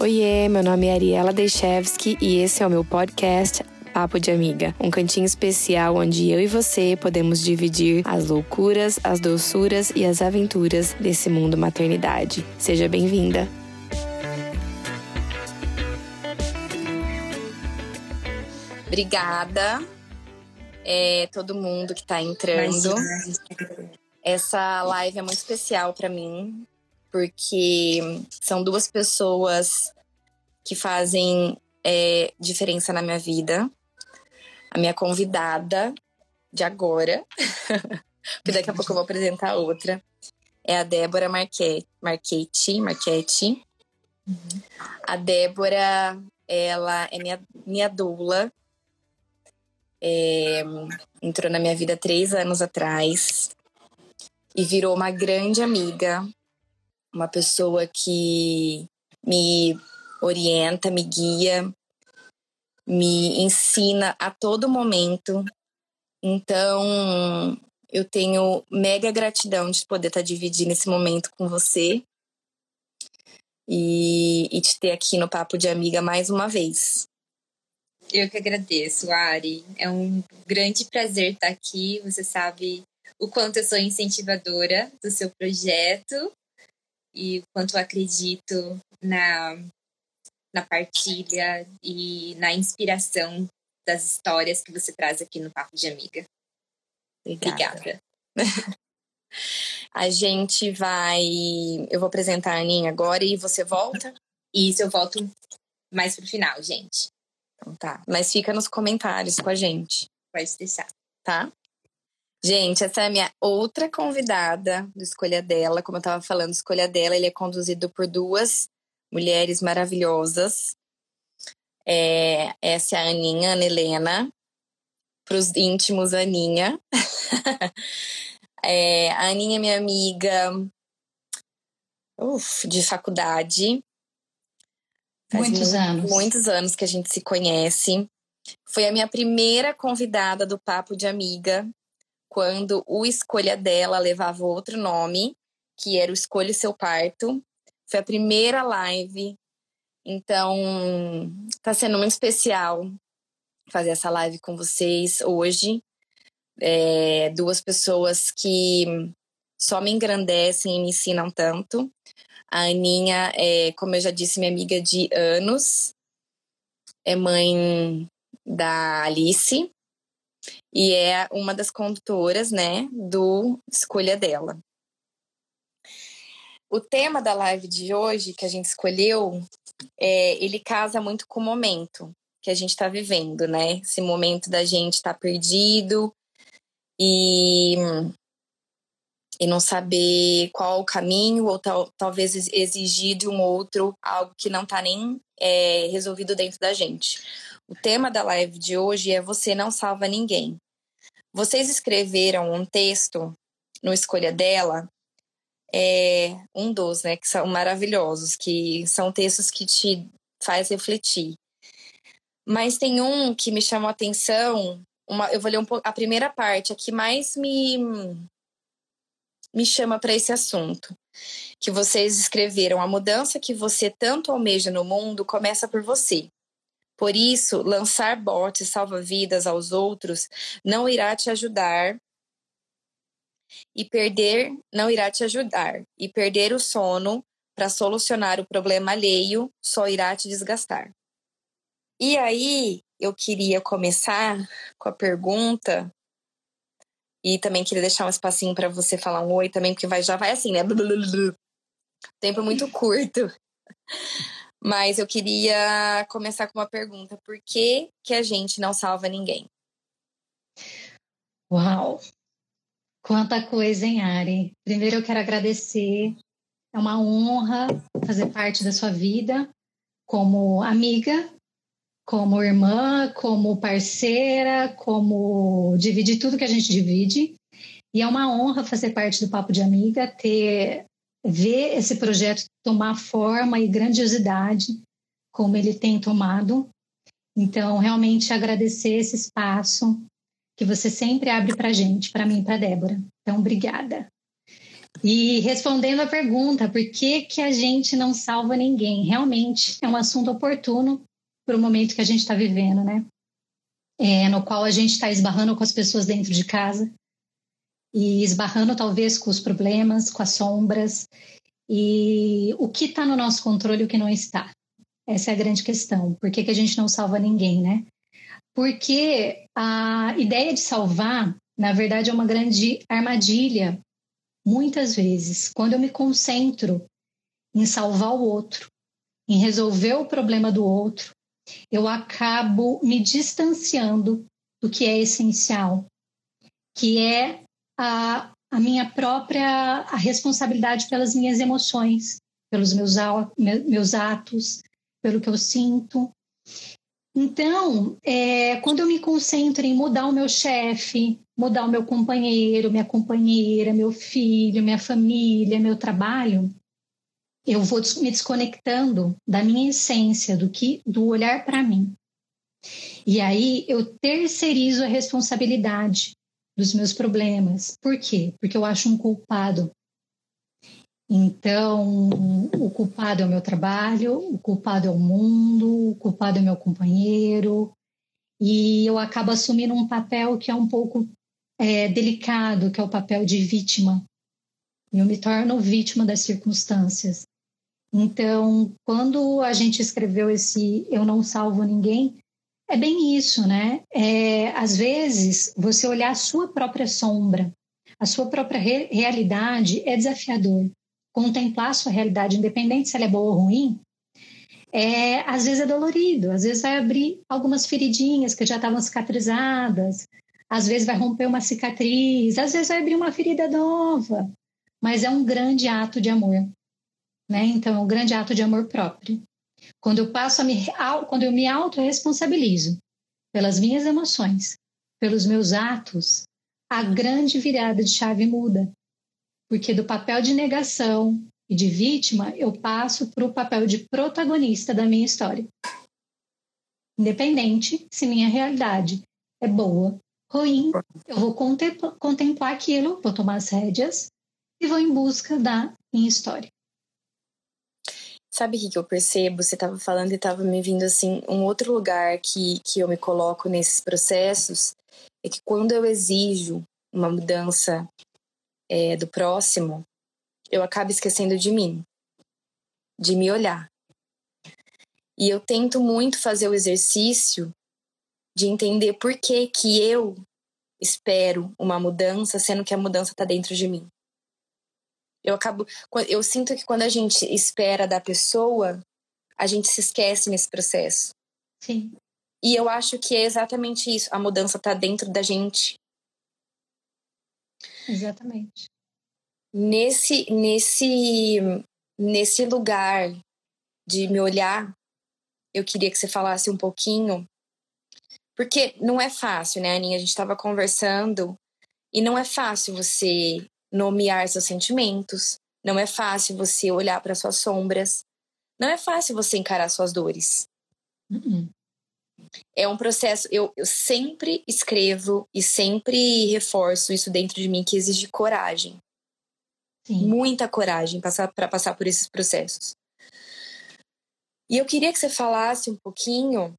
Oiê, meu nome é Ariela Dechevski e esse é o meu podcast Papo de Amiga, um cantinho especial onde eu e você podemos dividir as loucuras, as doçuras e as aventuras desse mundo maternidade. Seja bem-vinda! Obrigada, é, todo mundo que está entrando. Essa live é muito especial para mim, porque são duas pessoas que fazem é, diferença na minha vida. A minha convidada de agora, porque daqui a pouco eu vou apresentar outra, é a Débora Marquete. Marquete, Marquete. Uhum. A Débora, ela é minha, minha doula. É, entrou na minha vida três anos atrás e virou uma grande amiga, uma pessoa que me orienta, me guia, me ensina a todo momento. Então, eu tenho mega gratidão de poder estar dividindo esse momento com você e, e te ter aqui no Papo de Amiga mais uma vez. Eu que agradeço, Ari. É um grande prazer estar aqui. Você sabe o quanto eu sou incentivadora do seu projeto e o quanto eu acredito na, na partilha e na inspiração das histórias que você traz aqui no Papo de Amiga. Obrigada. Obrigada. a gente vai. Eu vou apresentar a Aninha agora e você volta? Isso, eu volto mais pro final, gente. Então tá. Mas fica nos comentários com a gente. Pode deixar. Tá? Gente, essa é a minha outra convidada do Escolha Dela. Como eu estava falando, Escolha Dela, ele é conduzido por duas mulheres maravilhosas. É, essa é a Aninha, Ana Helena. Para os íntimos, Aninha. é, a Aninha é minha amiga uf, de faculdade. Faz muitos anos. Muitos anos que a gente se conhece. Foi a minha primeira convidada do Papo de Amiga quando o Escolha Dela levava outro nome, que era o Escolha Seu Parto. Foi a primeira live. Então, tá sendo muito especial fazer essa live com vocês hoje. É, duas pessoas que só me engrandecem e me ensinam tanto. A Aninha é, como eu já disse, minha amiga de anos. É mãe da Alice, e é uma das condutoras, né, do Escolha dela. O tema da live de hoje que a gente escolheu, é, ele casa muito com o momento que a gente está vivendo, né? Esse momento da gente estar tá perdido e e não saber qual o caminho ou tal, talvez exigir de um outro algo que não está nem é, resolvido dentro da gente. O tema da live de hoje é Você Não Salva Ninguém. Vocês escreveram um texto no Escolha Dela, é um dos, né, que são maravilhosos, que são textos que te faz refletir. Mas tem um que me chamou a atenção, uma, eu vou ler um pouco, a primeira parte, a que mais me, me chama para esse assunto. Que vocês escreveram: a mudança que você tanto almeja no mundo começa por você. Por isso, lançar botes salva-vidas aos outros não irá te ajudar e perder não irá te ajudar e perder o sono para solucionar o problema alheio só irá te desgastar. E aí, eu queria começar com a pergunta e também queria deixar um espacinho para você falar um oi também, porque vai, já vai assim, né? Tempo muito curto. Mas eu queria começar com uma pergunta: por que, que a gente não salva ninguém? Uau! Quanta coisa, hein, Ari? Primeiro eu quero agradecer. É uma honra fazer parte da sua vida como amiga, como irmã, como parceira, como dividir tudo que a gente divide. E é uma honra fazer parte do Papo de Amiga, ter ver esse projeto tomar forma e grandiosidade como ele tem tomado. Então, realmente agradecer esse espaço que você sempre abre para gente, para mim para Débora. Então, obrigada. E respondendo a pergunta, por que, que a gente não salva ninguém? Realmente é um assunto oportuno para o momento que a gente está vivendo, né? É, no qual a gente está esbarrando com as pessoas dentro de casa e esbarrando talvez com os problemas, com as sombras e o que está no nosso controle e o que não está. Essa é a grande questão. Por que, que a gente não salva ninguém, né? Porque a ideia de salvar, na verdade, é uma grande armadilha. Muitas vezes, quando eu me concentro em salvar o outro, em resolver o problema do outro, eu acabo me distanciando do que é essencial, que é a, a minha própria a responsabilidade pelas minhas emoções, pelos meus, meus atos, pelo que eu sinto. Então, é, quando eu me concentro em mudar o meu chefe, mudar o meu companheiro, minha companheira, meu filho, minha família, meu trabalho, eu vou me desconectando da minha essência, do que, do olhar para mim. E aí eu terceirizo a responsabilidade dos meus problemas. Por quê? Porque eu acho um culpado. Então, o culpado é o meu trabalho, o culpado é o mundo, o culpado é meu companheiro, e eu acabo assumindo um papel que é um pouco é, delicado, que é o papel de vítima. Eu me torno vítima das circunstâncias. Então, quando a gente escreveu esse Eu Não Salvo Ninguém, é bem isso, né? É, às vezes, você olhar a sua própria sombra, a sua própria re realidade é desafiador. Contemplar a sua realidade, independente se ela é boa ou ruim, é, às vezes é dolorido, às vezes vai abrir algumas feridinhas que já estavam cicatrizadas, às vezes vai romper uma cicatriz, às vezes vai abrir uma ferida nova, mas é um grande ato de amor, né? Então, é um grande ato de amor próprio. Quando eu passo a me, quando eu me autorresponsabilizo pelas minhas emoções, pelos meus atos, a grande virada de chave muda. Porque do papel de negação e de vítima, eu passo para o papel de protagonista da minha história. Independente se minha realidade é boa, ruim, eu vou contemplar aquilo, vou tomar as rédeas e vou em busca da minha história. Sabe o que, eu percebo? Você estava falando e estava me vindo assim, um outro lugar que, que eu me coloco nesses processos é que quando eu exijo uma mudança é, do próximo, eu acabo esquecendo de mim, de me olhar. E eu tento muito fazer o exercício de entender por que, que eu espero uma mudança, sendo que a mudança está dentro de mim. Eu acabo. Eu sinto que quando a gente espera da pessoa, a gente se esquece nesse processo. Sim. E eu acho que é exatamente isso. A mudança está dentro da gente. Exatamente. Nesse, nesse, nesse lugar de me olhar, eu queria que você falasse um pouquinho. Porque não é fácil, né, Aninha? A gente estava conversando e não é fácil você nomear seus sentimentos, não é fácil você olhar para suas sombras, não é fácil você encarar suas dores. Uhum. É um processo. Eu, eu sempre escrevo e sempre reforço isso dentro de mim que exige coragem. Sim. Muita coragem para passar por esses processos. E eu queria que você falasse um pouquinho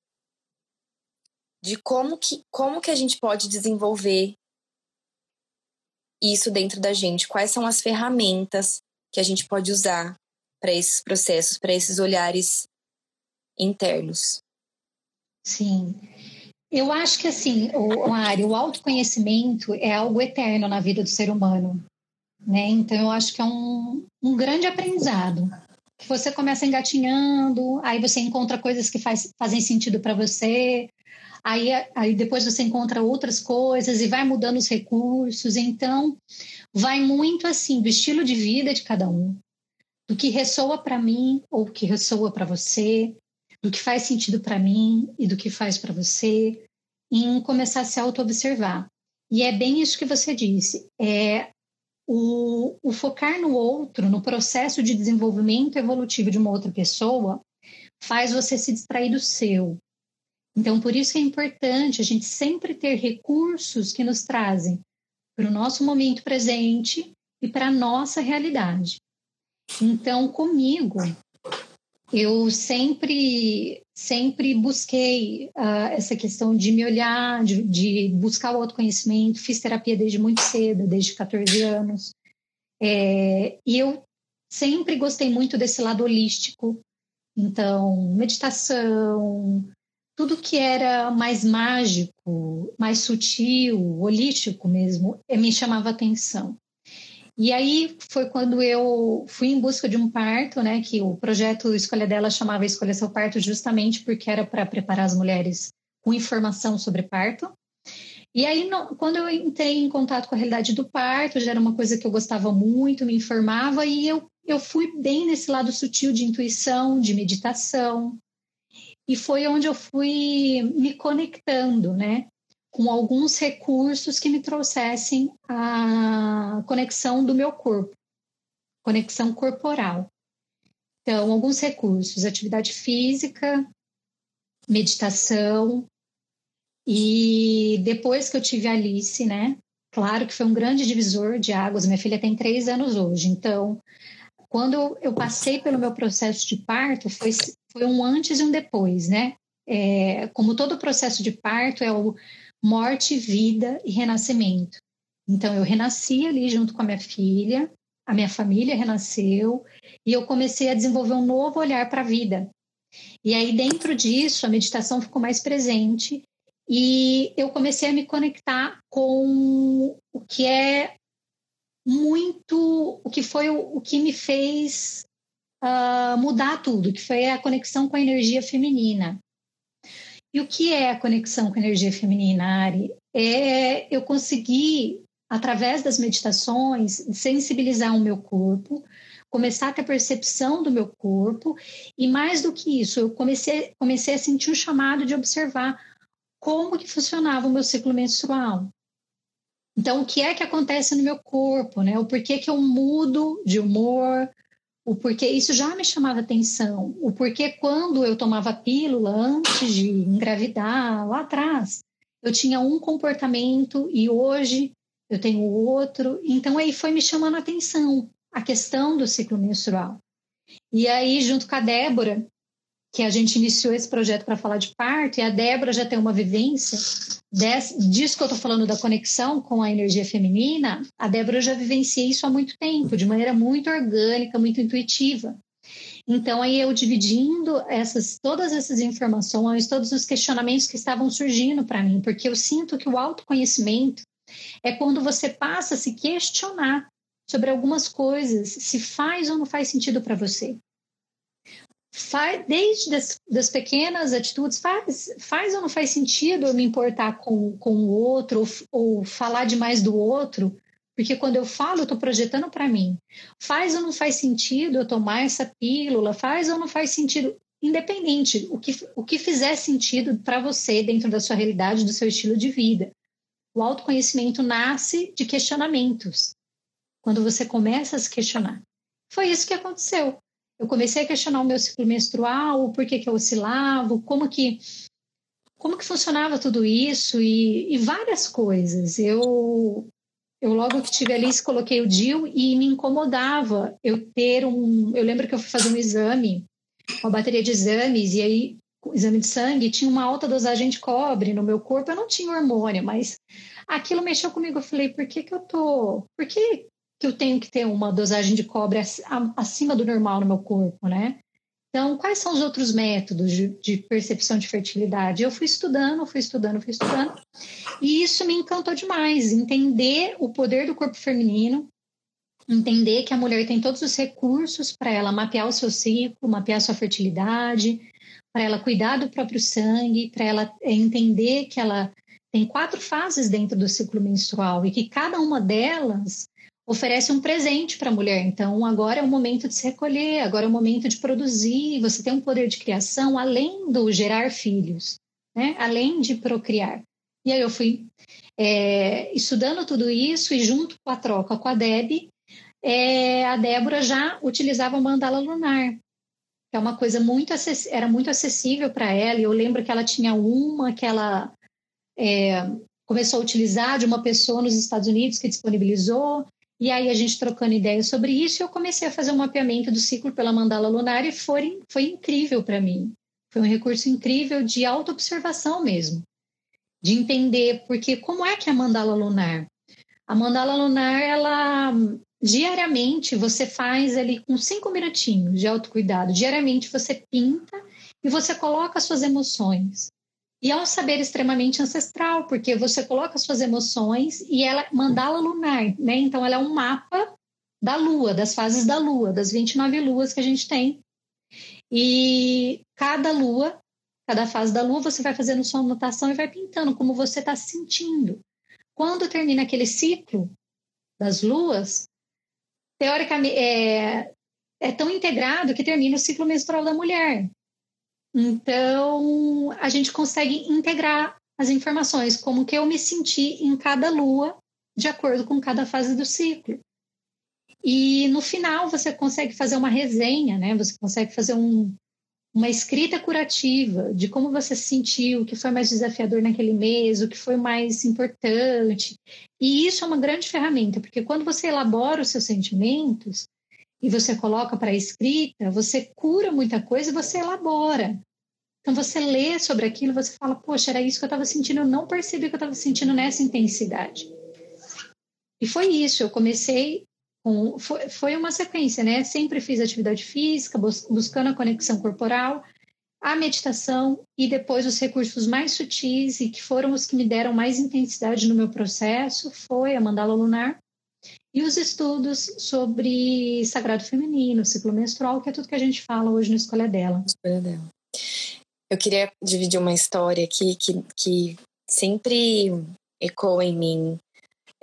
de como que, como que a gente pode desenvolver isso dentro da gente? Quais são as ferramentas que a gente pode usar para esses processos, para esses olhares internos? Sim. Eu acho que assim, o, Ari, o autoconhecimento é algo eterno na vida do ser humano. Né? Então eu acho que é um, um grande aprendizado. Você começa engatinhando, aí você encontra coisas que faz, fazem sentido para você, aí, aí depois você encontra outras coisas e vai mudando os recursos. Então, vai muito assim do estilo de vida de cada um, do que ressoa para mim ou que ressoa para você, do que faz sentido para mim e do que faz para você, em começar a se auto-observar. E é bem isso que você disse, é o, o focar no outro, no processo de desenvolvimento evolutivo de uma outra pessoa, faz você se distrair do seu, então, por isso é importante a gente sempre ter recursos que nos trazem para o nosso momento presente e para a nossa realidade. Então, comigo, eu sempre sempre busquei uh, essa questão de me olhar, de, de, buscar o autoconhecimento. Fiz terapia desde muito cedo, desde 14 anos. É, e eu sempre gostei muito desse lado holístico. Então, meditação, tudo que era mais mágico, mais sutil, holístico mesmo, eh, me chamava atenção. E aí foi quando eu fui em busca de um parto, né? Que o projeto Escolha dela chamava Escolha seu parto justamente porque era para preparar as mulheres com informação sobre parto. E aí, quando eu entrei em contato com a realidade do parto, já era uma coisa que eu gostava muito, me informava, e eu, eu fui bem nesse lado sutil de intuição, de meditação. E foi onde eu fui me conectando, né? com alguns recursos que me trouxessem a conexão do meu corpo, conexão corporal. Então, alguns recursos: atividade física, meditação. E depois que eu tive a Alice, né? Claro que foi um grande divisor de águas. Minha filha tem três anos hoje. Então, quando eu passei pelo meu processo de parto, foi, foi um antes e um depois, né? É, como todo processo de parto é o, morte, vida e renascimento. Então, eu renasci ali junto com a minha filha, a minha família renasceu e eu comecei a desenvolver um novo olhar para a vida. E aí, dentro disso, a meditação ficou mais presente e eu comecei a me conectar com o que é muito, o que foi o, o que me fez uh, mudar tudo, que foi a conexão com a energia feminina. E o que é a conexão com a energia feminina, Ari? É eu conseguir, através das meditações, sensibilizar o meu corpo, começar a ter percepção do meu corpo, e mais do que isso, eu comecei, comecei a sentir um chamado de observar como que funcionava o meu ciclo menstrual. Então, o que é que acontece no meu corpo, né? O porquê que eu mudo de humor, o porquê isso já me chamava atenção, o porquê quando eu tomava pílula antes de engravidar, lá atrás, eu tinha um comportamento e hoje eu tenho outro. Então aí foi me chamando a atenção a questão do ciclo menstrual. E aí, junto com a Débora, que a gente iniciou esse projeto para falar de parto, e a Débora já tem uma vivência desse, disso que eu estou falando da conexão com a energia feminina, a Débora já vivencia isso há muito tempo, de maneira muito orgânica, muito intuitiva. Então, aí eu dividindo essas, todas essas informações, todos os questionamentos que estavam surgindo para mim, porque eu sinto que o autoconhecimento é quando você passa a se questionar sobre algumas coisas, se faz ou não faz sentido para você faz, desde das, das, pequenas atitudes, faz, faz ou não faz sentido eu me importar com, com o outro ou, ou falar demais do outro? Porque quando eu falo, eu estou projetando para mim. Faz ou não faz sentido eu tomar essa pílula? Faz ou não faz sentido? Independente, o que, o que fizer sentido para você dentro da sua realidade, do seu estilo de vida. O autoconhecimento nasce de questionamentos. Quando você começa a se questionar. Foi isso que aconteceu eu comecei a questionar o meu ciclo menstrual, o porquê que eu oscilava, como que como que funcionava tudo isso e, e várias coisas. Eu eu logo que tive ali coloquei o DIL e me incomodava eu ter um. Eu lembro que eu fui fazer um exame, uma bateria de exames, e aí, exame de sangue, tinha uma alta dosagem de cobre no meu corpo. Eu não tinha hormônio, mas aquilo mexeu comigo. Eu falei, por que, que eu tô. Por que, que eu tenho que ter uma dosagem de cobre acima do normal no meu corpo, né? Então, quais são os outros métodos de, de, percepção de fertilidade? Eu fui estudando, fui estudando, fui estudando, e isso me encantou demais. Entender o poder do corpo feminino, entender que a mulher tem todos os recursos para ela mapear o seu ciclo, mapear sua fertilidade, para ela cuidar do próprio sangue, para ela entender que ela tem quatro fases dentro do ciclo menstrual e que cada uma delas oferece um presente para a mulher. Então, agora é o momento de se recolher, agora é o momento de produzir. Você tem um poder de criação além do gerar filhos, né? além de procriar. E aí eu fui é, estudando tudo isso e junto com a troca com a Deb, é, a Débora já utilizava o mandala lunar, que é uma coisa muito era muito acessível para ela. E eu lembro que ela tinha uma que ela é, começou a utilizar de uma pessoa nos Estados Unidos que disponibilizou E aí a gente trocando ideias sobre isso, eu comecei a fazer um mapeamento do ciclo pela mandala lunar e foi, foi incrível para mim. Foi um recurso incrível de autoobservação mesmo, de entender porque como é que é a mandala lunar? A mandala lunar, ela diariamente você faz ali com cinco minutinhos de autocuidado. Diariamente você pinta e você coloca suas emoções. E é um saber extremamente ancestral, porque você coloca suas emoções e ela mandala lunar, né? Então ela é um mapa da lua, das fases da lua, das 29 luas que a gente tem. E cada lua, cada fase da lua, você vai fazendo sua anotação e vai pintando como você está se sentindo. Quando termina aquele ciclo das luas, teoricamente é, é tão integrado que termina o ciclo menstrual da mulher. Então, a gente consegue integrar as informações, como que eu me senti em cada lua, de acordo com cada fase do ciclo. E no final você consegue fazer uma resenha, né? Você consegue fazer um, uma escrita curativa de como você se sentiu, o que foi mais desafiador naquele mês, o que foi mais importante. E isso é uma grande ferramenta, porque quando você elabora os seus sentimentos, e você coloca para a escrita, você cura muita coisa e você elabora. Então você lê sobre aquilo, você fala, poxa, era isso que eu estava sentindo, eu não percebi que eu estava sentindo nessa intensidade. E foi isso, eu comecei com, foi, foi uma sequência, né? Sempre fiz atividade física, bus, buscando a conexão corporal, a meditação e depois os recursos mais sutis e que foram os que me deram mais intensidade no meu processo foi a mandala lunar e os estudos sobre sagrado feminino, ciclo menstrual, que é tudo que a gente fala hoje no Escolha Dela. Escolha Dela. Eu queria dividir uma história aqui que, que sempre ecoa em mim.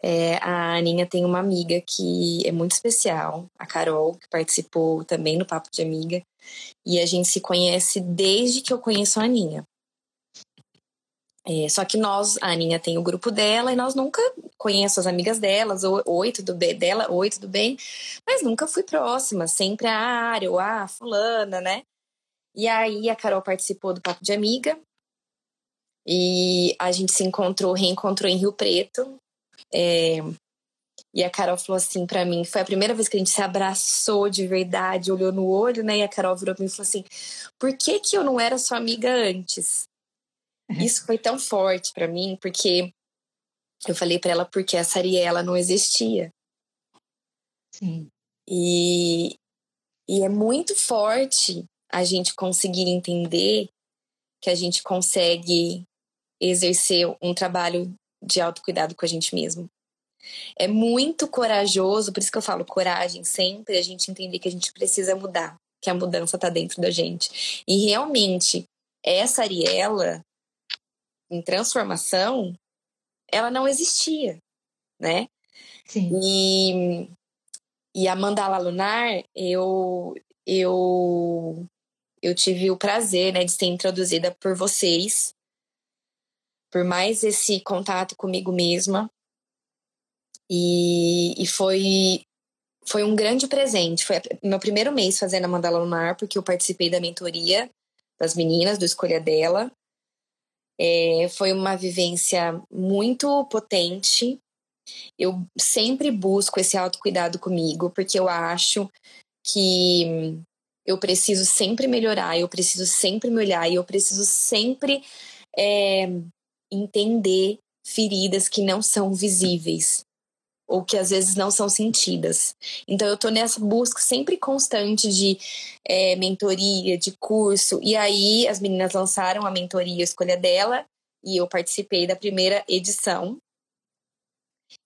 É, a Aninha tem uma amiga que é muito especial, a Carol, que participou também no Papo de Amiga. E a gente se conhece desde que eu conheço a Aninha. É, só que nós, a Aninha tem o grupo dela e nós nunca conheço as amigas delas, oi, tudo bem, dela, oi, tudo bem, mas nunca fui próxima, sempre a área, ou a fulana, né? E aí a Carol participou do Papo de Amiga e a gente se encontrou, reencontrou em Rio Preto. É, e a Carol falou assim para mim, foi a primeira vez que a gente se abraçou de verdade, olhou no olho, né? E a Carol virou pra mim e falou assim: por que, que eu não era sua amiga antes? Isso foi tão forte para mim, porque eu falei para ela porque a Sariela não existia. Sim. E, e é muito forte a gente conseguir entender que a gente consegue exercer um trabalho de autocuidado com a gente mesmo. É muito corajoso, por isso que eu falo coragem sempre, a gente entender que a gente precisa mudar, que a mudança está dentro da gente. E realmente, essa Ariela, em transformação, ela não existia, né? Sim. E, e a mandala lunar, eu, eu, eu tive o prazer né, de ser introduzida por vocês, por mais esse contato comigo mesma. E, e foi, foi um grande presente. Foi meu primeiro mês fazendo a mandala lunar, porque eu participei da mentoria das meninas, do Escolha Dela. É, foi uma vivência muito potente. Eu sempre busco esse autocuidado comigo, porque eu acho que eu preciso sempre melhorar, eu preciso sempre me olhar e eu preciso sempre é, entender feridas que não são visíveis ou que às vezes não são sentidas. Então eu estou nessa busca sempre constante de é, mentoria, de curso. E aí as meninas lançaram a mentoria Escolha dela e eu participei da primeira edição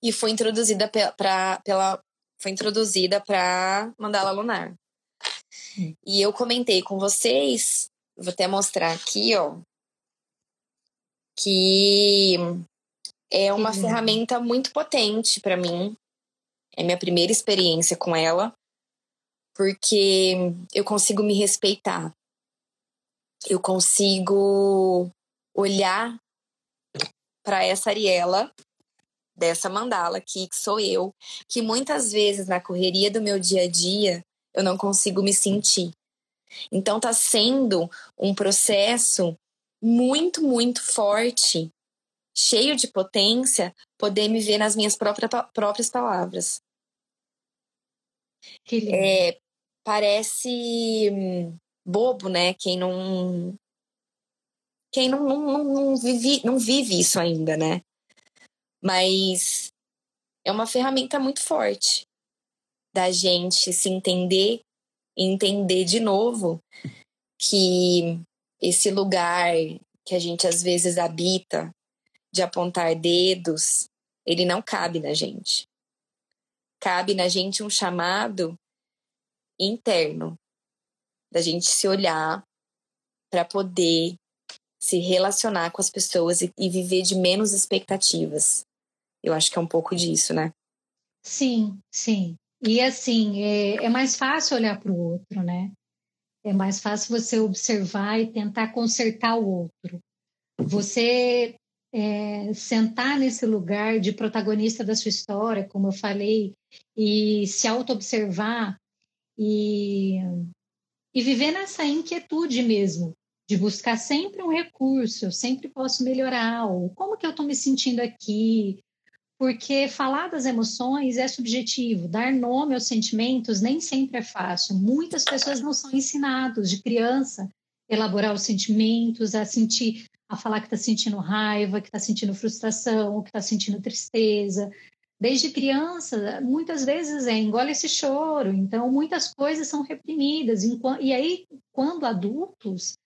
e foi introduzida para pela foi introduzida para Mandala Lunar. Hum. E eu comentei com vocês, vou até mostrar aqui, ó, que é uma ferramenta muito potente para mim. É minha primeira experiência com ela, porque eu consigo me respeitar. Eu consigo olhar para essa Ariela dessa mandala aqui, que sou eu, que muitas vezes na correria do meu dia a dia eu não consigo me sentir. Então tá sendo um processo muito, muito forte cheio de potência, poder me ver nas minhas próprias, próprias palavras. É, parece hum, bobo, né? Quem não quem não, não, não, vive, não vive isso ainda, né? Mas é uma ferramenta muito forte da gente se entender entender de novo que esse lugar que a gente às vezes habita de apontar dedos, ele não cabe na gente. Cabe na gente um chamado interno, da gente se olhar para poder se relacionar com as pessoas e, e, viver de menos expectativas. Eu acho que é um pouco disso, né? Sim, sim. E assim, é, é mais fácil olhar para o outro, né? É mais fácil você observar e tentar consertar o outro. Você é, sentar nesse lugar de protagonista da sua história, como eu falei, e se auto-observar e, e viver nessa inquietude mesmo, de buscar sempre um recurso, eu sempre posso melhorar, ou como que eu estou me sentindo aqui, porque falar das emoções é subjetivo, dar nome aos sentimentos nem sempre é fácil. Muitas pessoas não são ensinadas de criança a elaborar os sentimentos, a sentir, a falar que está sentindo raiva, que está sentindo frustração, que está sentindo tristeza. Desde criança, muitas vezes é engole esse choro, então muitas coisas são reprimidas. E aí, quando adultos,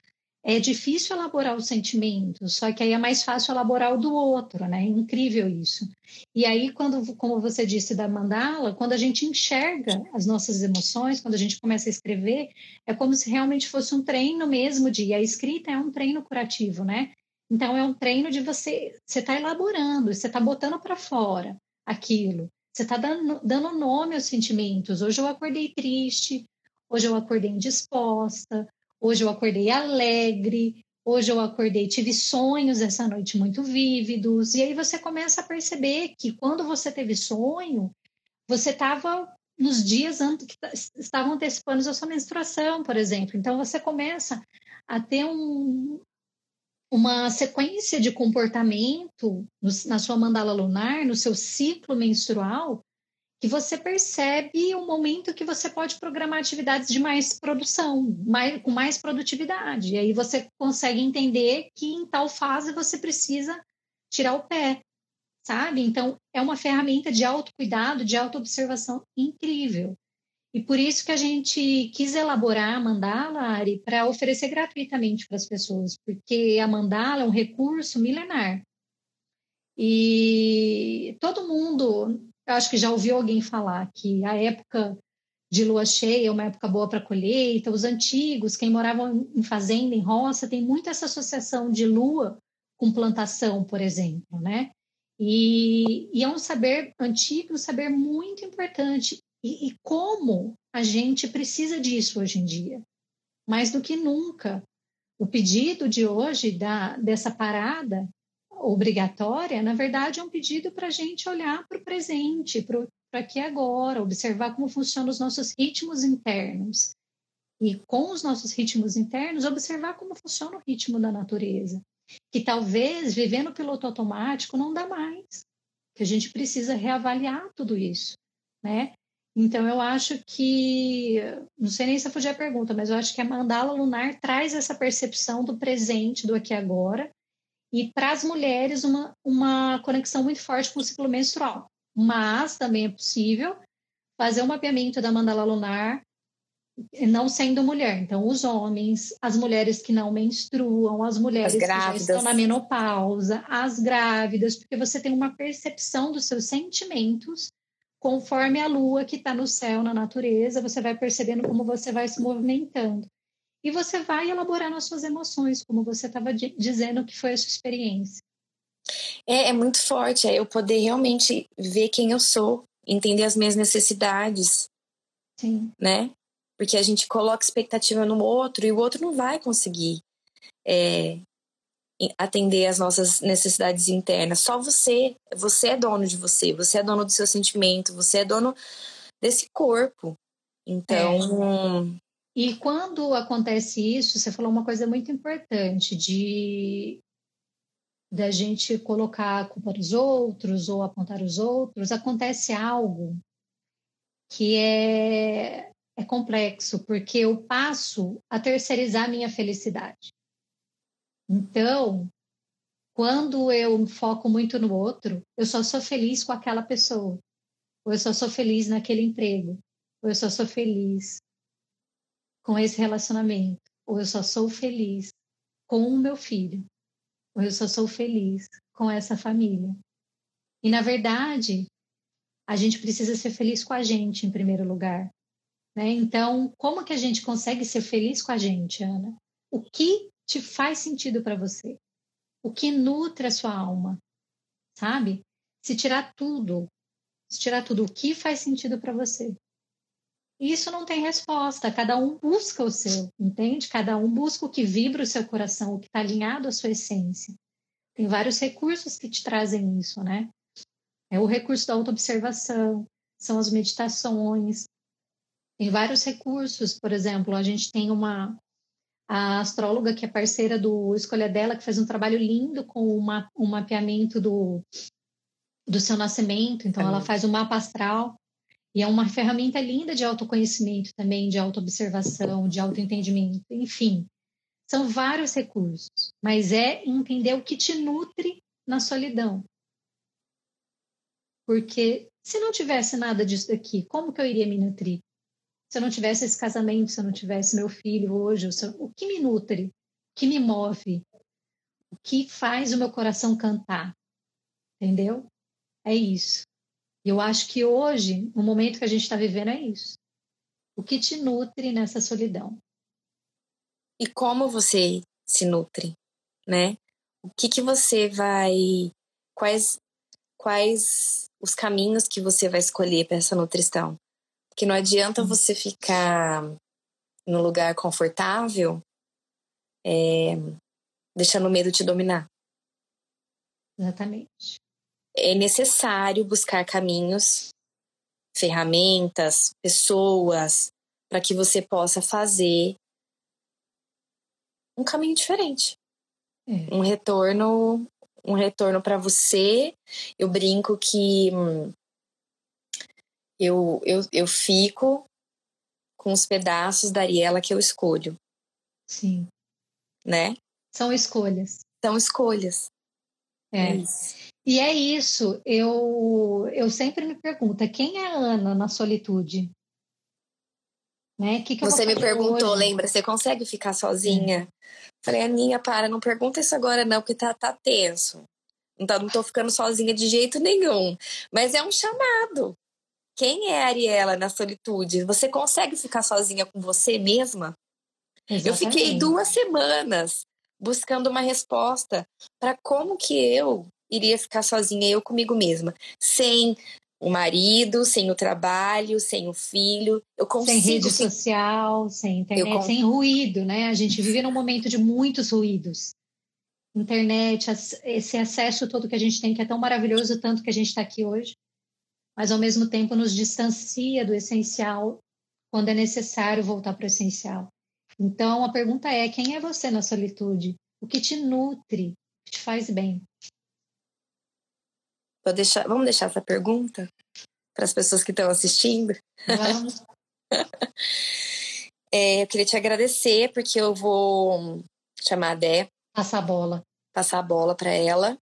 é difícil elaborar os sentimentos, só que aí é mais fácil elaborar o do outro, né? É incrível isso. E aí, quando, como você disse da mandala, quando a gente enxerga as nossas emoções, quando a gente começa a escrever, é como se realmente fosse um treino mesmo de. E a escrita é um treino curativo, né? Então, é um treino de você. Você está elaborando, você está botando para fora aquilo. Você está dando, dando nome aos sentimentos. Hoje eu acordei triste, hoje eu acordei indisposta, Hoje eu acordei alegre, hoje eu acordei, tive sonhos essa noite muito vívidos. E aí você começa a perceber que quando você teve sonho, você estava nos dias antes que estavam antecipando a sua menstruação, por exemplo. Então você começa a ter um, uma sequência de comportamento na sua mandala lunar, no seu ciclo menstrual, que você percebe o momento que você pode programar atividades de mais produção, mais, com mais produtividade. E aí você consegue entender que em tal fase você precisa tirar o pé, sabe? Então, é uma ferramenta de autocuidado, de autoobservação incrível. E por isso que a gente quis elaborar a mandala, Ari, para oferecer gratuitamente para as pessoas, porque a mandala é um recurso milenar. E todo mundo, eu acho que já ouviu alguém falar que a época de lua cheia é uma época boa para colheita. Os antigos, quem morava em fazenda, em roça, tem muito essa associação de lua com plantação, por exemplo, né? E, e é um saber antigo, um saber muito importante. E, e como a gente precisa disso hoje em dia, mais do que nunca. O pedido de hoje da, dessa parada obrigatória, na verdade, é um pedido para a gente olhar para o presente, para aqui agora, observar como funcionam os nossos ritmos internos. E com os nossos ritmos internos, observar como funciona o ritmo da natureza. Que talvez viver no piloto automático não dá mais. Que a gente precisa reavaliar tudo isso, né? Então, eu acho que, não sei nem se eu fugi a pergunta, mas eu acho que a mandala lunar traz essa percepção do presente, do aqui e agora, e para as mulheres uma, uma conexão muito forte com o ciclo menstrual. Mas também é possível fazer um mapeamento da mandala lunar não sendo mulher. Então, os homens, as mulheres que não menstruam, as mulheres as que já estão na menopausa, as grávidas, porque você tem uma percepção dos seus sentimentos conforme a lua que está no céu, na natureza, você vai percebendo como você vai se movimentando e você vai elaborando as suas emoções, como você estava dizendo que foi a sua experiência. É, é muito forte, é eu poder realmente ver quem eu sou, entender as minhas necessidades. Sim. Né? Porque a gente coloca expectativa no outro e o outro não vai conseguir é, atender as nossas necessidades internas. Só você. Você é dono de você, você é dono do seu sentimento, você é dono desse corpo. Então, é. E quando acontece isso, você falou uma coisa muito importante de da gente colocar a culpa nos outros ou apontar os outros, acontece algo que é, é complexo, porque eu passo a terceirizar minha felicidade. Então, quando eu foco muito no outro, eu só sou feliz com aquela pessoa, ou eu só sou feliz naquele emprego, ou eu só sou feliz com esse relacionamento, ou eu só sou feliz com o meu filho, ou eu só sou feliz com essa família. E na verdade, a gente precisa ser feliz com a gente em primeiro lugar. Né? Então, como que a gente consegue ser feliz com a gente, Ana? O que te faz sentido para você? O que nutre a sua alma? Sabe? Se tirar tudo, se tirar tudo, o que faz sentido para você? Isso não tem resposta, cada um busca o seu, entende? Cada um busca o que vibra o seu coração, o que está alinhado à sua essência. Tem vários recursos que te trazem isso, né? É o recurso da autoobservação, são as meditações. Tem vários recursos, por exemplo, a gente tem uma a astróloga que é parceira do Escolha Dela, que faz um trabalho lindo com uma, um mapeamento do, do seu nascimento. Então, é ela faz o um mapa astral e é uma ferramenta linda de autoconhecimento também, de autoobservação, de autoentendimento, enfim. São vários recursos, mas é entender o que te nutre na solidão. Porque se não tivesse nada disso daqui, como que eu iria me nutrir? Se eu não tivesse esse casamento, se eu não tivesse meu filho hoje, o que me nutre? O que me move? O que faz o meu coração cantar? Entendeu? É isso. E eu acho que hoje, no momento que a gente está vivendo, é isso. O que te nutre nessa solidão? E como você se nutre, né? O que que você vai quais quais os caminhos que você vai escolher para essa nutrição. Porque não adianta uhum. você ficar no lugar confortável é, deixando o medo te dominar. Exatamente. É necessário buscar caminhos, ferramentas, pessoas, para que você possa fazer um caminho diferente. É. Um retorno um retorno para você. Eu brinco que hum, eu, eu, eu fico com os pedaços da Ariela que eu escolho. Sim. Né? São escolhas. São escolhas. É. é e é isso. Eu, eu sempre me pergunto: quem é a Ana na solitude? Né? Que que você me perguntou, hoje? lembra? Você consegue ficar sozinha? É. Falei, Aninha, para, não pergunta isso agora não, porque tá, tá tenso. Não, tá, não tô ficando sozinha de jeito nenhum. Mas é um chamado. Quem é a Ariela na solitude? Você consegue ficar sozinha com você mesma? Exatamente. Eu fiquei duas semanas buscando uma resposta para como que eu iria ficar sozinha, eu comigo mesma, sem o marido, sem o trabalho, sem o filho. Eu consigo, sem rede social, sem internet, sem ruído, né? A gente vive num momento de muitos ruídos. Internet, esse acesso todo que a gente tem, que é tão maravilhoso, tanto que a gente está aqui hoje, mas ao mesmo tempo nos distancia do essencial quando é necessário voltar para o essencial. Então a pergunta é: quem é você na solitude? O que te nutre, o que te faz bem? Vou deixar, vamos deixar essa pergunta para as pessoas que estão assistindo? Vamos. é, eu queria te agradecer, porque eu vou chamar a Dé. Passar a bola. Passar a bola para ela.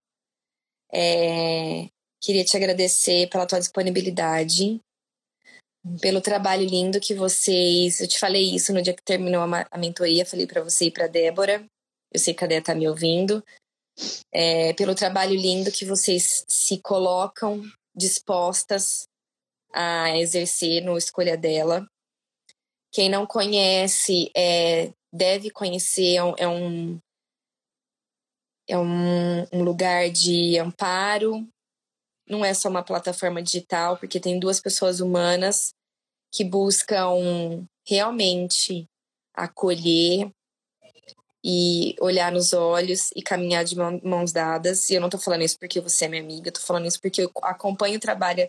É, queria te agradecer pela tua disponibilidade, pelo trabalho lindo que vocês. Eu te falei isso no dia que terminou a, a mentoria, falei para você e para Débora. Eu sei que a Dé tá me ouvindo é, pelo trabalho lindo que vocês se colocam dispostas a exercer no Escolha dela. Quem não conhece é, deve conhecer, é um, é um, um lugar de amparo, não é só uma plataforma digital, porque tem duas pessoas humanas que buscam realmente acolher e olhar nos olhos e caminhar de mãos dadas. E eu não tô falando isso porque você é minha amiga, eu tô falando isso porque eu acompanho o trabalho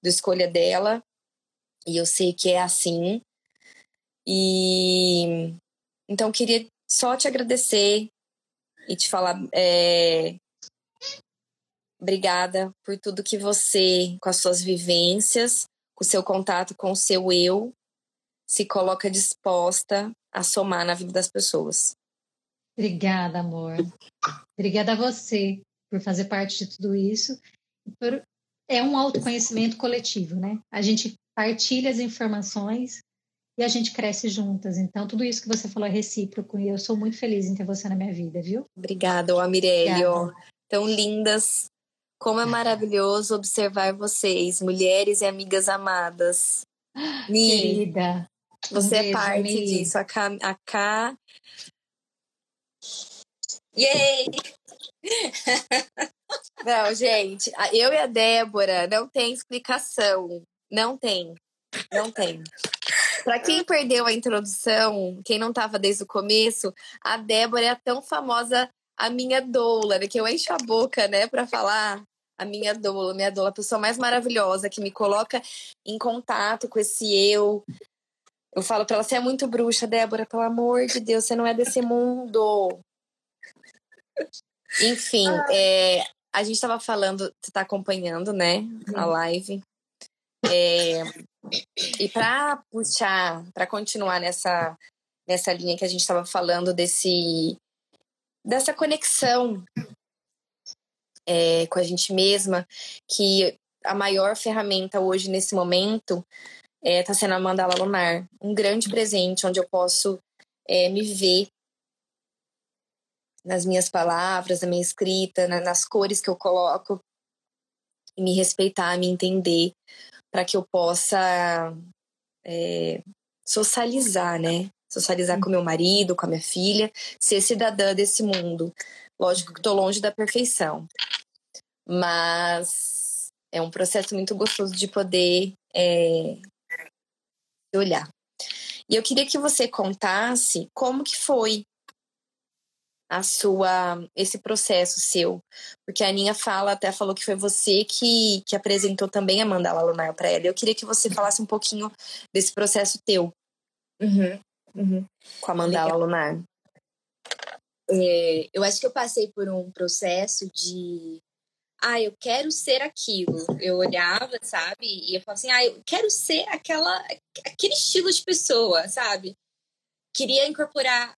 do Escolha dela e eu sei que é assim. E então queria só te agradecer e te falar é... obrigada por tudo que você, com as suas vivências, com o seu contato com o seu eu, se coloca disposta a somar na vida das pessoas. Obrigada, amor. Obrigada a você por fazer parte de tudo isso. É um autoconhecimento coletivo, né? A gente partilha as informações e a gente cresce juntas. Então, tudo isso que você falou é recíproco e eu sou muito feliz em ter você na minha vida, viu? Obrigada, Mirelle. Tão lindas. Como é maravilhoso observar vocês, mulheres e amigas amadas. Mi, Querida. Você um é parte Mi. disso. A K, a K Yay! Não, gente, eu e a Débora não tem explicação. Não tem. Não tem. Para quem perdeu a introdução, quem não estava desde o começo, a Débora é a tão famosa a minha doula, né? Que eu encho a boca, né, para falar a minha doula, minha doula, a pessoa mais maravilhosa que me coloca em contato com esse eu. Eu falo para ela, você é muito bruxa, Débora, pelo amor de Deus, você não é desse mundo. Enfim, é, a gente estava falando, você está acompanhando, né, a live. É, e para puxar, para continuar nessa, nessa linha que a gente estava falando desse dessa conexão é, com a gente mesma, que a maior ferramenta hoje nesse momento está é, tá sendo a mandala lunar, um grande presente onde eu posso é, me ver nas minhas palavras, na minha escrita, na, nas cores que eu coloco, e me respeitar, me entender, para que eu possa é, socializar, né? Socializar com meu marido, com a minha filha, ser cidadã desse mundo. Lógico que estou longe da perfeição, mas é um processo muito gostoso de poder é, olhar. E eu queria que você contasse como que foi a sua esse processo seu, porque a Aninha fala até falou que foi você que, que apresentou também a mandala lunar para ela. Eu queria que você falasse um pouquinho desse processo teu uhum, uhum. com a mandala Legal. lunar. É, eu acho que eu passei por um processo de ah, eu quero ser aquilo. Eu olhava, sabe? E eu falava assim, ah, eu quero ser aquela, aquele estilo de pessoa, sabe? Queria incorporar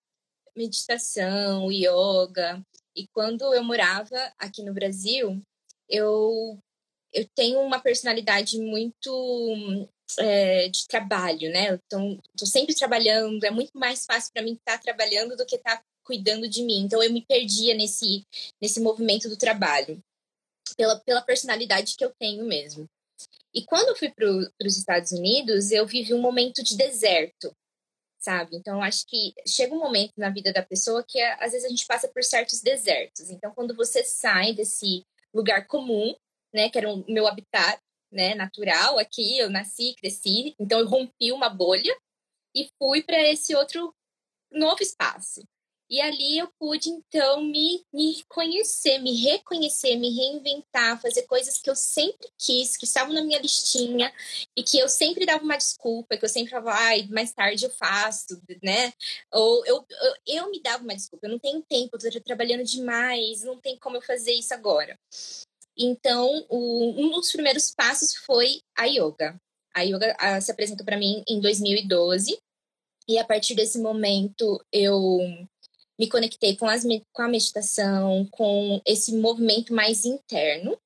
meditação, yoga. E quando eu morava aqui no Brasil, eu, eu tenho uma personalidade muito é, de trabalho, né? Então, estou sempre trabalhando, é muito mais fácil para mim estar tá trabalhando do que estar tá cuidando de mim. Então, eu me perdia nesse, nesse movimento do trabalho, pela, pela personalidade que eu tenho mesmo. E quando eu fui para os Estados Unidos, eu vivi um momento de deserto sabe? Então, acho que chega um momento na vida da pessoa que às vezes a gente passa por certos desertos. Então, quando você sai desse lugar comum, né, que era o meu habitat, né, natural aqui, eu nasci, cresci, então eu rompi uma bolha e fui para esse outro novo espaço. E ali eu pude, então, me, me conhecer, me reconhecer, me reinventar, fazer coisas que eu sempre quis, que estavam na minha listinha e que eu sempre dava uma desculpa, que eu sempre falava, ai, mais tarde eu faço, né? Ou eu, eu, eu me dava uma desculpa, eu não tenho tempo, eu tô trabalhando demais, não tem como eu fazer isso agora. Então, o, um dos primeiros passos foi a yoga. A yoga a, se apresentou para mim em 2012. E a partir desse momento, eu me conectei com, as, com a meditação, com esse movimento mais interno.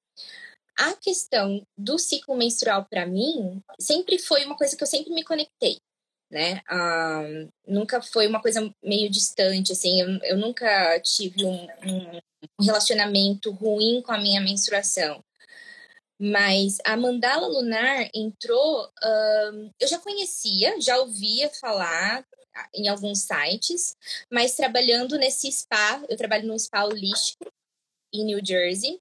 A questão do ciclo menstrual, para mim, sempre foi uma coisa que eu sempre me conectei, né? Ah, nunca foi uma coisa meio distante, assim, eu, eu nunca tive um, um relacionamento ruim com a minha menstruação. Mas a mandala lunar entrou, uh, eu já conhecia, já ouvia falar, em alguns sites, mas trabalhando nesse spa, eu trabalho num spa holístico em New Jersey.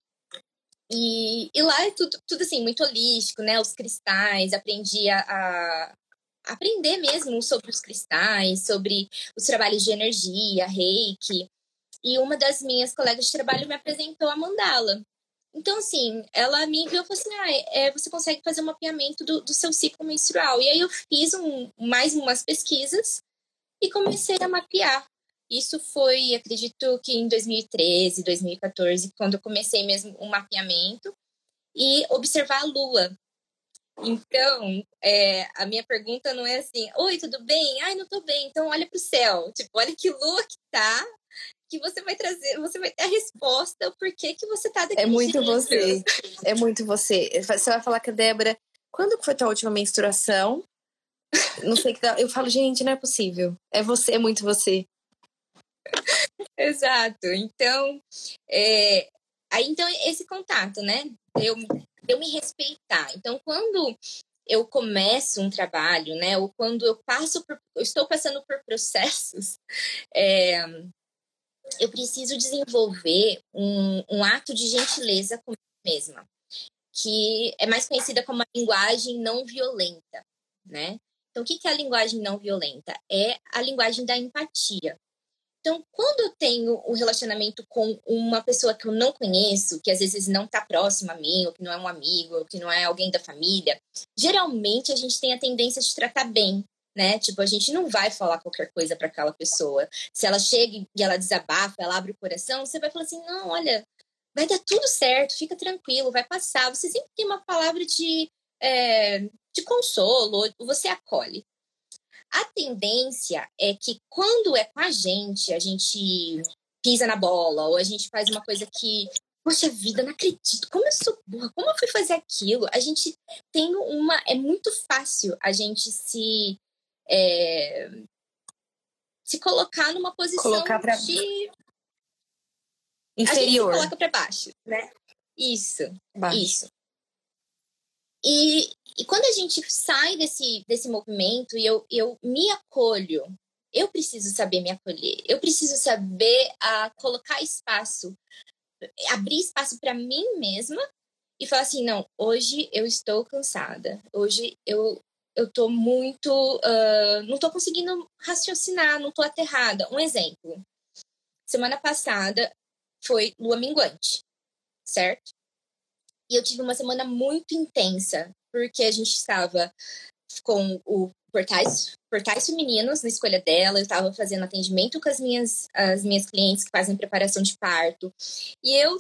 E, e lá é tudo, tudo assim, muito holístico, né? Os cristais, aprendi a, a aprender mesmo sobre os cristais, sobre os trabalhos de energia, reiki. E uma das minhas colegas de trabalho me apresentou a mandala. Então, assim, ela me enviou e falou assim: ah, é, você consegue fazer um mapeamento do, do seu ciclo menstrual. E aí eu fiz um, mais umas pesquisas e comecei a mapear. Isso foi, acredito que em 2013, 2014, quando eu comecei mesmo o um mapeamento e observar a lua. Então, é, a minha pergunta não é assim, oi, tudo bem? Ai, não tô bem, então olha pro céu. Tipo, olha que lua que tá, que você vai trazer, você vai ter a resposta o porquê que você tá daquele É muito jeito. você. É muito você. Você vai falar com a Débora, quando foi tua última menstruação? Não sei que dá. Eu falo, gente, não é possível. É você, é muito você. Exato. Então, é, aí então esse contato, né? Eu, eu me respeitar. Então, quando eu começo um trabalho, né? Ou quando eu passo por, eu estou passando por processos, é, eu preciso desenvolver um, um ato de gentileza comigo mesma, que é mais conhecida como a linguagem não violenta, né? Então, o que é a linguagem não violenta? É a linguagem da empatia. Então, quando eu tenho um relacionamento com uma pessoa que eu não conheço, que às vezes não está próxima a mim, ou que não é um amigo, ou que não é alguém da família, geralmente a gente tem a tendência de tratar bem, né? Tipo, a gente não vai falar qualquer coisa para aquela pessoa. Se ela chega e ela desabafa, ela abre o coração, você vai falar assim: não, olha, vai dar tudo certo, fica tranquilo, vai passar. Você sempre tem uma palavra de, é, de consolo, você acolhe. A tendência é que quando é com a gente, a gente pisa na bola, ou a gente faz uma coisa que, poxa vida, não acredito, como eu sou burra, como eu fui fazer aquilo? A gente tem uma. É muito fácil a gente se. É, se colocar numa posição Colocar pra... de. Inferior. A gente se coloca para baixo, né? Isso, Baixo. isso. E, e quando a gente sai desse, desse movimento e eu, eu me acolho, eu preciso saber me acolher, eu preciso saber a colocar espaço, abrir espaço para mim mesma e falar assim: não, hoje eu estou cansada, hoje eu eu muito. Uh, não tô conseguindo raciocinar, não tô aterrada. Um exemplo. Semana passada foi lua minguante, certo? E eu tive uma semana muito intensa, porque a gente estava com o portais, portais femininos na escolha dela, eu estava fazendo atendimento com as minhas, as minhas clientes que fazem preparação de parto. E eu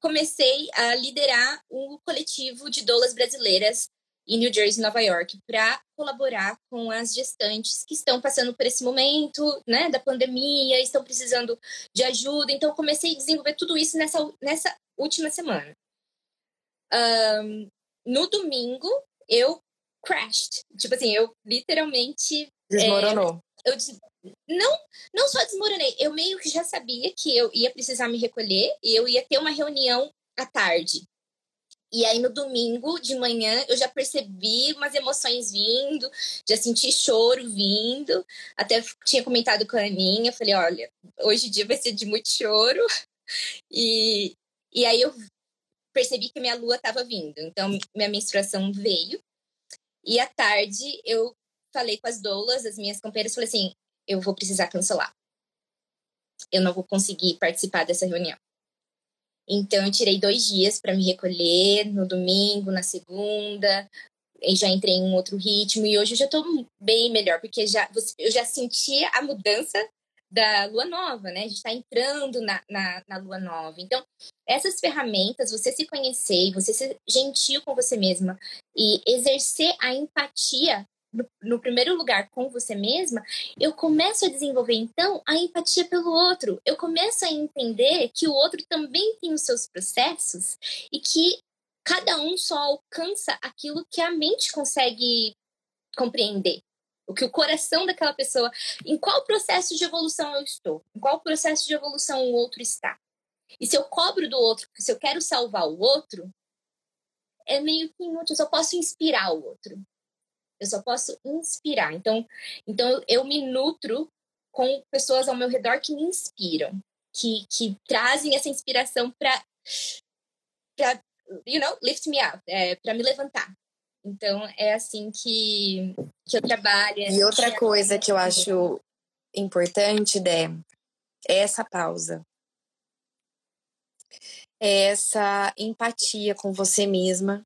comecei a liderar um coletivo de doulas brasileiras em New Jersey, Nova York, para colaborar com as gestantes que estão passando por esse momento, né, da pandemia, estão precisando de ajuda. Então, comecei a desenvolver tudo isso nessa, nessa última semana. Um, no domingo, eu crashed. Tipo assim, eu literalmente. Desmoronou. É, eu não, não só desmoronei, eu meio que já sabia que eu ia precisar me recolher e eu ia ter uma reunião à tarde. E aí no domingo de manhã eu já percebi umas emoções vindo, já senti choro vindo. Até tinha comentado com a Aninha, falei, olha, hoje o dia vai ser de muito choro. E, e aí eu percebi que minha lua estava vindo. Então minha menstruação veio. E à tarde eu falei com as doulas, as minhas companheiras, falei assim, eu vou precisar cancelar. Eu não vou conseguir participar dessa reunião. Então, eu tirei dois dias para me recolher, no domingo, na segunda, e já entrei em um outro ritmo. E hoje eu já estou bem melhor, porque já, eu já senti a mudança da lua nova, né? A gente está entrando na, na, na, lua nova. Então, essas ferramentas, você se conhecer, você ser gentil com você mesma e exercer a empatia no, no, primeiro lugar com você mesma, eu começo a desenvolver então a empatia pelo outro. Eu começo a entender que o outro também tem os seus processos e que cada um só alcança aquilo que a mente consegue compreender. O que o coração daquela pessoa, em qual processo de evolução eu estou, em qual processo de evolução o outro está. E se eu cobro do outro, se eu quero salvar o outro, é meio que inútil, eu só posso inspirar o outro. Eu só posso inspirar. Então, então eu me nutro com pessoas ao meu redor que me inspiram, que, que trazem essa inspiração para, you know, lift me up, é, para me levantar. Então, é assim que, E outra coisa que eu acho importante, Dé, é essa pausa. É essa empatia com você mesma,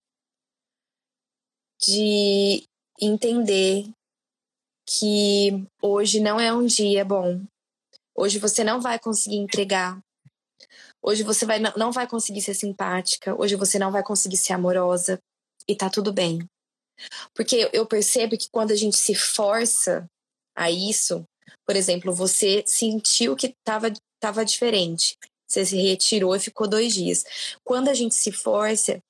de entender que hoje não é um dia bom. Hoje você não vai conseguir entregar. Hoje você vai, não vai conseguir ser simpática. Hoje você não vai conseguir ser amorosa. E tá tudo bem. Porque eu percebo que quando a gente se força a isso, por exemplo, você sentiu que estava tava diferente. Você se retirou e ficou dois dias. Quando a gente se força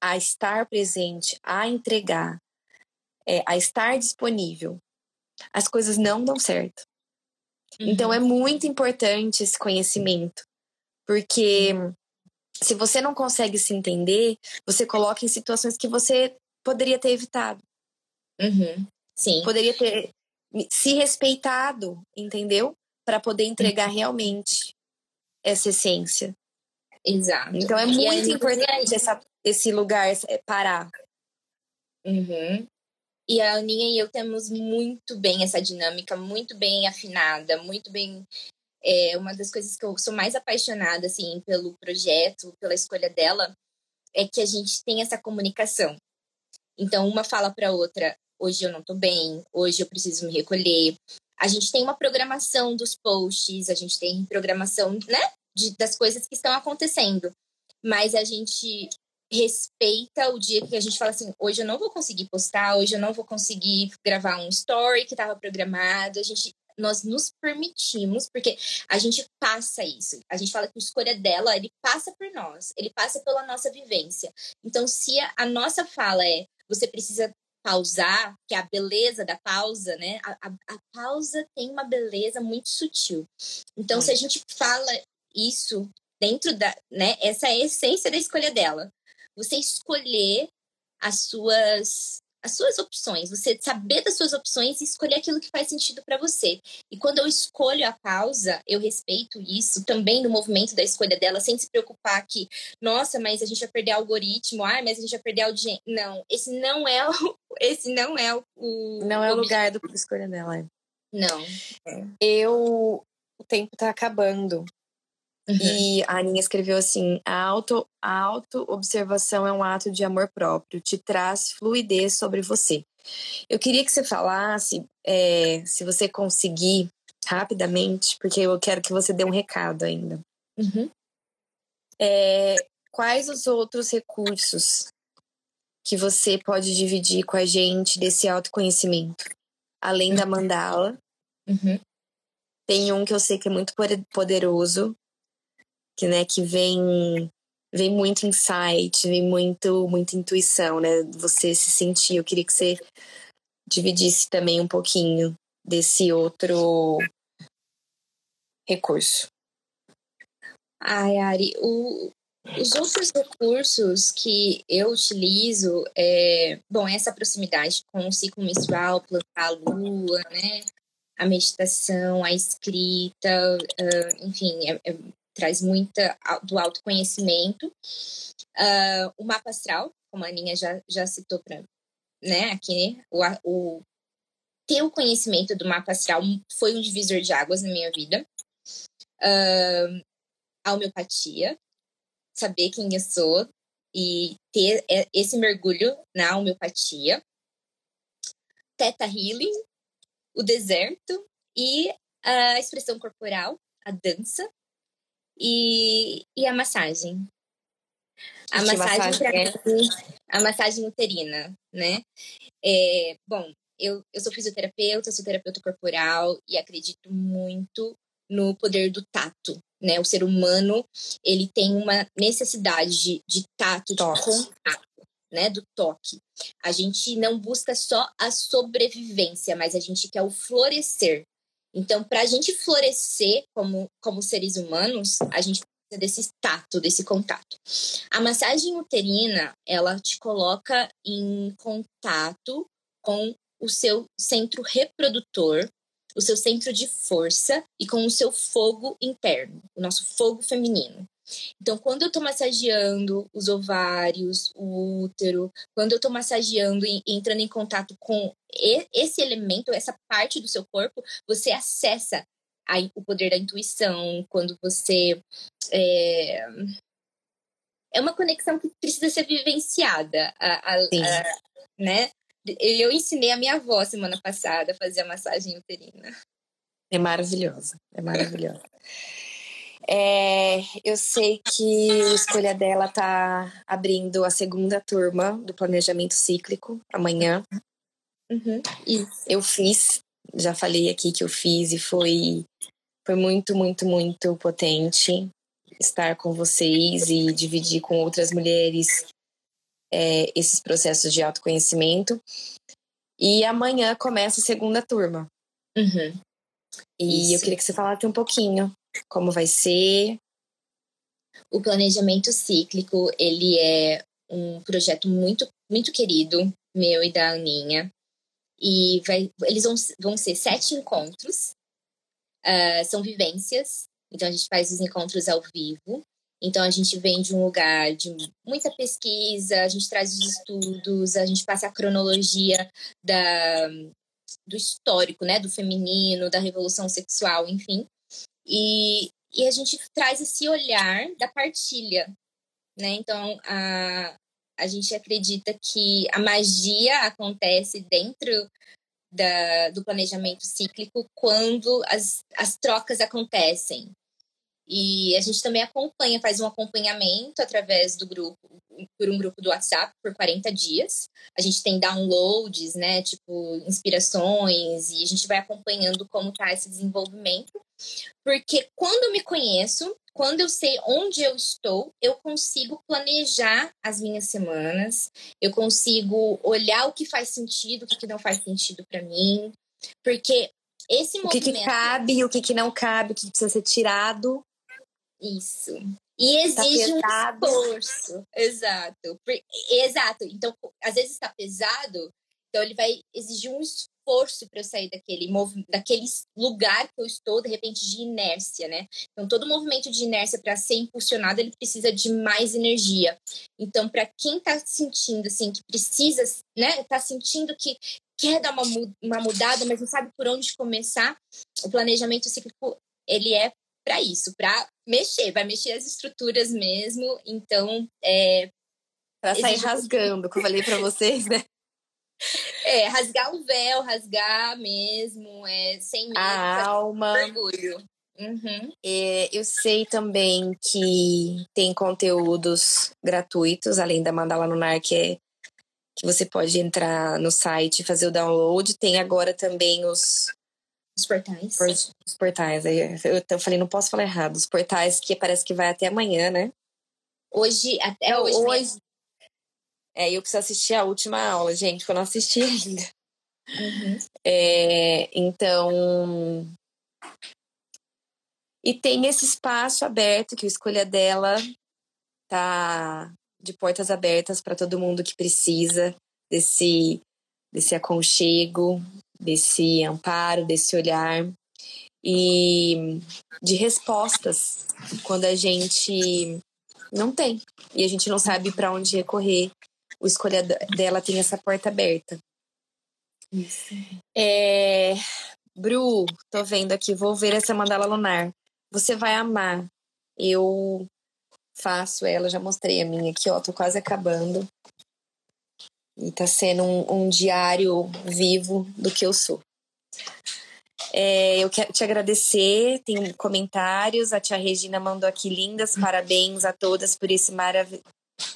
a estar presente, a entregar, é, a estar disponível, as coisas não dão certo. Uhum. Então é muito importante esse conhecimento, porque se você não consegue se entender, você coloca em situações que você poderia ter evitado. Uhum. Sim. Poderia ter se respeitado, entendeu? Para poder entregar uhum. realmente essa essência. Exato. Então é muito importante essa, esse lugar é, parar. Uhum. E a Aninha e eu temos muito bem essa dinâmica, muito bem afinada, muito bem. É, uma das coisas que eu sou mais apaixonada assim pelo projeto, pela escolha dela, é que a gente tem essa comunicação. Então uma fala para outra: hoje eu não tô bem, hoje eu preciso me recolher. A gente tem uma programação dos posts, a gente tem programação, né, de, das coisas que estão acontecendo. Mas a gente respeita o dia que a gente fala assim, hoje eu não vou conseguir postar, hoje eu não vou conseguir gravar um story que estava programado. A gente nós nos permitimos, porque a gente passa isso. A gente fala que a escolha dela, ele passa por nós, ele passa pela nossa vivência. Então, se a, a nossa fala é você precisa pausar, que é a beleza da pausa, né? A, a, a pausa tem uma beleza muito sutil. Então, se a gente fala isso dentro da, né? Essa é a essência da escolha dela você escolher as suas as suas opções, você saber das suas opções e escolher aquilo que faz sentido para você. E quando eu escolho a pausa, eu respeito isso também no movimento da escolha dela, sem se preocupar que, nossa, mas a gente vai perder o algoritmo, ah, mas a gente vai perder audiência. Não, esse não é o, esse não é o, não é o lugar do escolha dela. É. Não. É. Eu o tempo tá acabando. Uhum. E a Aninha escreveu assim: a auto, a auto-observação é um ato de amor próprio, te traz fluidez sobre você. Eu queria que você falasse, é, se você conseguir, rapidamente, porque eu quero que você dê um recado ainda. Uhum. É, quais os outros recursos que você pode dividir com a gente desse autoconhecimento? Além da mandala, uhum. tem um que eu sei que é muito poderoso, que, né, que vem vem muito insight, vem muito muita intuição, né? Você se sentir. Eu queria que você dividisse também um pouquinho desse outro recurso. Ai, Ari, o, os outros recursos que eu utilizo é, bom, essa proximidade com o ciclo menstrual, plantar a lua, né? A meditação, a escrita, uh, enfim, é, é traz muita do autoconhecimento. Uh, o mapa astral, como a Aninha já, já citou para né, aqui, o, o ter o conhecimento do mapa astral foi um divisor de águas na minha vida. Uh, a homeopatia, saber quem eu sou e ter esse mergulho na homeopatia. Teta Healing, o deserto e a expressão corporal, a dança, e, e a massagem. A massagem, massagem a massagem uterina, né? É, bom, eu, eu sou fisioterapeuta, sou terapeuta corporal e acredito muito no poder do tato, né? O ser humano, ele tem uma necessidade de, de tato, de contato, né? Do toque. A gente não busca só a sobrevivência, mas a gente quer o florescer, então, para a gente florescer como, como seres humanos, a gente precisa desse tato, desse contato. A massagem uterina, ela te coloca em contato com o seu centro reprodutor, o seu centro de força e com o seu fogo interno, o nosso fogo feminino. Então, quando eu estou massageando os ovários, o útero, quando eu estou massageando e entrando em contato com esse elemento, essa parte do seu corpo, você acessa a, o poder da intuição, quando você. É, é uma conexão que precisa ser vivenciada. A, a, a, né? Eu ensinei a minha avó semana passada a fazer a massagem uterina. É maravilhosa, é maravilhosa. É, eu sei que a escolha dela tá abrindo a segunda turma do planejamento cíclico amanhã. Uhum. Eu fiz, já falei aqui que eu fiz e foi, foi muito, muito, muito potente estar com vocês e dividir com outras mulheres é, esses processos de autoconhecimento. E amanhã começa a segunda turma. Uhum. E Isso. eu queria que você falasse um pouquinho como vai ser. O planejamento cíclico, ele é um projeto muito, muito querido, meu e da Aninha. E vai, eles vão, vão ser sete encontros. Uh, são vivências. Então, a gente faz os encontros ao vivo. Então, a gente vem de um lugar de muita pesquisa, a gente traz os estudos, a gente passa a cronologia da, do histórico, né? Do feminino, da revolução sexual, enfim. E, e a gente traz esse olhar da partilha, né? Então, a, a gente acredita que a magia acontece dentro da, do planejamento cíclico quando as, as trocas acontecem. E a gente também acompanha, faz um acompanhamento através do grupo, por um grupo do WhatsApp por 40 dias. A gente tem downloads, né, tipo inspirações e a gente vai acompanhando como tá esse desenvolvimento. Porque quando eu me conheço, quando eu sei onde eu estou, eu consigo planejar as minhas semanas, eu consigo olhar o que faz sentido, o que não faz sentido para mim, porque esse o que movimento... que cabe, o que, que não cabe, o que precisa ser tirado. Isso. E tá exige tá um esforço. Exato. Exato. Então, às vezes está pesado, então ele vai exigir um esforço para eu sair daquele, daquele lugar que eu estou, de repente, de inércia, né? Então, todo movimento de inércia, para ser impulsionado, ele precisa de mais energia. Então, para quem está sentindo, assim, que precisa, né? Está sentindo que quer dar uma, uma mudada, mas não sabe por onde começar, o planejamento cíclico, ele é para isso, para mexer, vai mexer as estruturas mesmo. Então, é. Para sair rasgando, como eu falei para vocês, né? É, rasgar o véu, rasgar mesmo, é, sem medo. A alma. Orgulho. Uhum. É, eu sei também que tem conteúdos gratuitos, além da Mandala Lunar, que é que você pode entrar no site e fazer o download. Tem agora também os os portais. Por, os portais. Eu, eu falei, não posso falar errado. Os portais que parece que vai até amanhã, né? Hoje, até hoje. hoje é, eu preciso assistir a última aula, gente, que eu não assisti ainda. Uhum. É, então. E tem esse espaço aberto que o Escolha dela tá de portas abertas para todo mundo que precisa desse, desse aconchego, desse amparo, desse olhar e de respostas quando a gente não tem e a gente não sabe para onde recorrer. O escolha dela tem essa porta aberta. Isso. É... Bru, tô vendo aqui, vou ver essa mandala lunar. Você vai amar. Eu faço ela, já mostrei a minha aqui, ó, tô quase acabando. E tá sendo um, um diário vivo do que eu sou. É, eu quero te agradecer, tem comentários. A tia Regina mandou aqui lindas, parabéns a todas por, esse marav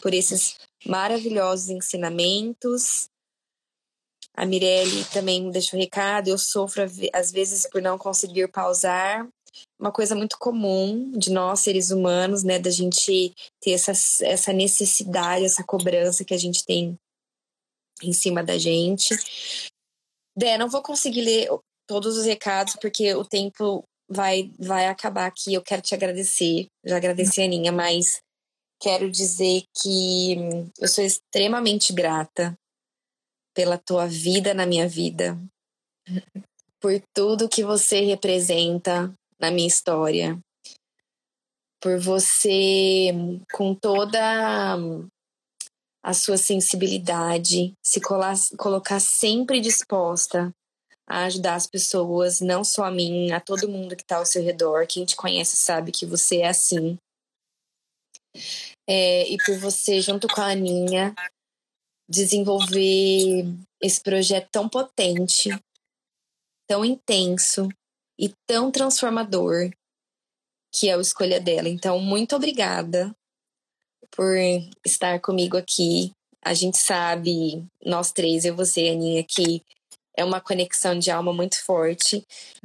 por esses maravilhosos ensinamentos. A Mirelle também deixou recado. Eu sofro às vezes por não conseguir pausar. Uma coisa muito comum de nós, seres humanos, né? Da gente ter essa, essa necessidade, essa cobrança que a gente tem em cima da gente. Dé, não vou conseguir ler todos os recados porque o tempo vai vai acabar aqui. Eu quero te agradecer, já agradeci a Aninha, mas quero dizer que eu sou extremamente grata pela tua vida na minha vida, por tudo que você representa na minha história, por você com toda a sua sensibilidade, se colocar sempre disposta a ajudar as pessoas, não só a mim, a todo mundo que está ao seu redor. Quem te conhece sabe que você é assim. É, e por você, junto com a Aninha, desenvolver esse projeto tão potente, tão intenso e tão transformador que é o escolha dela. Então, muito obrigada por estar comigo aqui. A gente sabe, nós três, eu, você, Aninha, que é uma conexão de alma muito forte.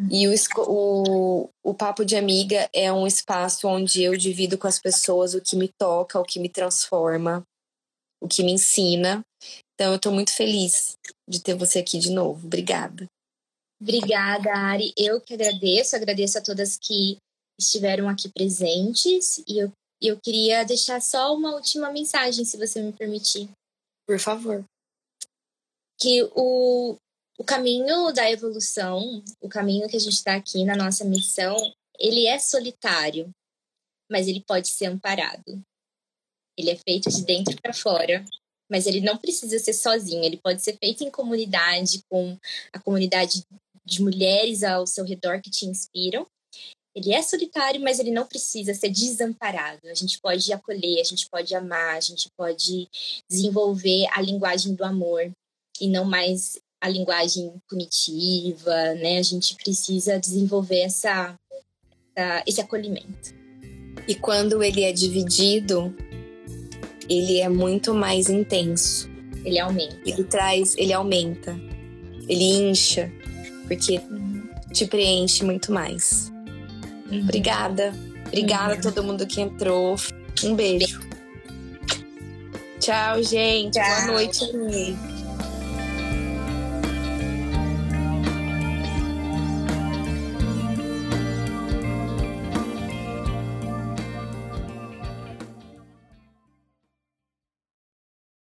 E o, o, o Papo de Amiga é um espaço onde eu divido com as pessoas o que me toca, o que me transforma, o que me ensina. Então, eu estou muito feliz de ter você aqui de novo. Obrigada. Obrigada, Ari. Eu que agradeço, agradeço a todas que estiveram aqui presentes. E eu, eu queria deixar só uma última mensagem, se você me permitir. Por favor. Que o, o caminho da evolução, o caminho que a gente está aqui na nossa missão, ele é solitário, mas ele pode ser amparado. Ele é feito de dentro para fora, mas ele não precisa ser sozinho, ele pode ser feito em comunidade, com a comunidade de mulheres ao seu redor que te inspiram. Ele é solitário, mas ele não precisa ser desamparado. A gente pode acolher, a gente pode amar, a gente pode desenvolver a linguagem do amor e não mais a linguagem punitiva, né? A gente precisa desenvolver essa, essa, esse acolhimento. E quando ele é dividido, ele é muito mais intenso. Ele aumenta. Ele traz, ele aumenta. Ele incha, porque uhum. te preenche muito mais. Uhum. Obrigada. Obrigada uhum. a todo mundo que entrou. Um beijo. Tchau, gente. Tchau. Boa noite.